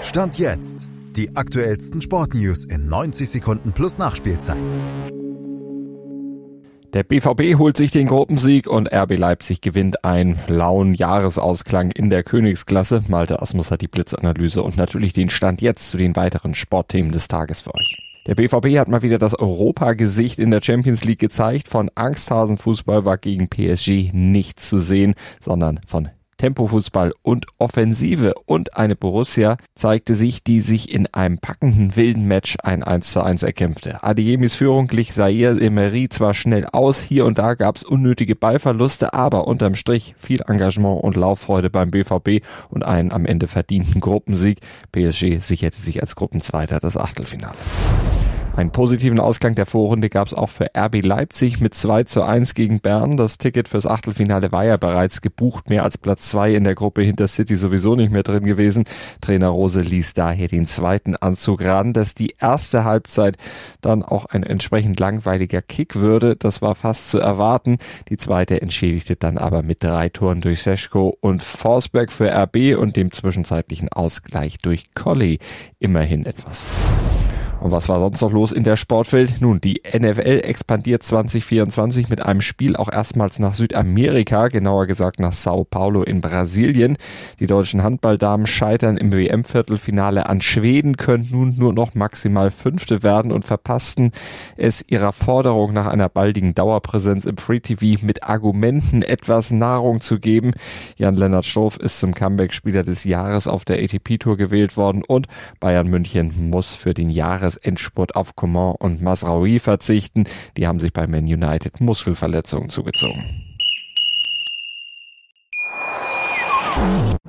Stand jetzt. Die aktuellsten Sportnews in 90 Sekunden plus Nachspielzeit. Der BVB holt sich den Gruppensieg und RB Leipzig gewinnt einen lauen Jahresausklang in der Königsklasse. Malte Asmus hat die Blitzanalyse und natürlich den Stand jetzt zu den weiteren Sportthemen des Tages für euch. Der BVB hat mal wieder das Europagesicht in der Champions League gezeigt. Von Angsthasenfußball war gegen PSG nichts zu sehen, sondern von Tempofußball und Offensive und eine Borussia zeigte sich, die sich in einem packenden wilden Match ein 1 zu 1 erkämpfte. Adiemis Führung glich Zaire Emery zwar schnell aus, hier und da gab es unnötige Ballverluste, aber unterm Strich viel Engagement und Lauffreude beim BVB und einen am Ende verdienten Gruppensieg. PSG sicherte sich als Gruppenzweiter das Achtelfinale. Einen positiven Ausgang der Vorrunde gab es auch für RB Leipzig mit 2 zu 1 gegen Bern. Das Ticket fürs Achtelfinale war ja bereits gebucht, mehr als Platz 2 in der Gruppe hinter City sowieso nicht mehr drin gewesen. Trainer Rose ließ daher den zweiten Anzug raten, dass die erste Halbzeit dann auch ein entsprechend langweiliger Kick würde. Das war fast zu erwarten. Die zweite entschädigte dann aber mit drei Toren durch Seschko und Forsberg für RB und dem zwischenzeitlichen Ausgleich durch Colli immerhin etwas. Und was war sonst noch los in der Sportwelt? Nun, die NFL expandiert 2024 mit einem Spiel auch erstmals nach Südamerika, genauer gesagt nach Sao Paulo in Brasilien. Die deutschen Handballdamen scheitern im WM-Viertelfinale an Schweden, können nun nur noch maximal Fünfte werden und verpassten es ihrer Forderung nach einer baldigen Dauerpräsenz im Free TV mit Argumenten etwas Nahrung zu geben. Jan-Lennart Stoff ist zum Comeback-Spieler des Jahres auf der ATP-Tour gewählt worden und Bayern München muss für den Jahres Jahresendspurt auf Coman und Masraoui verzichten. Die haben sich bei Man United Muskelverletzungen zugezogen.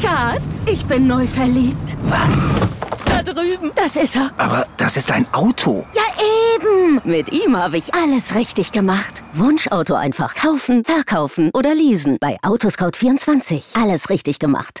Schatz, ich bin neu verliebt. Was? Da drüben. Das ist er. Aber das ist ein Auto. Ja, eben. Mit ihm habe ich alles richtig gemacht. Wunschauto einfach kaufen, verkaufen oder leasen. Bei Autoscout24. Alles richtig gemacht.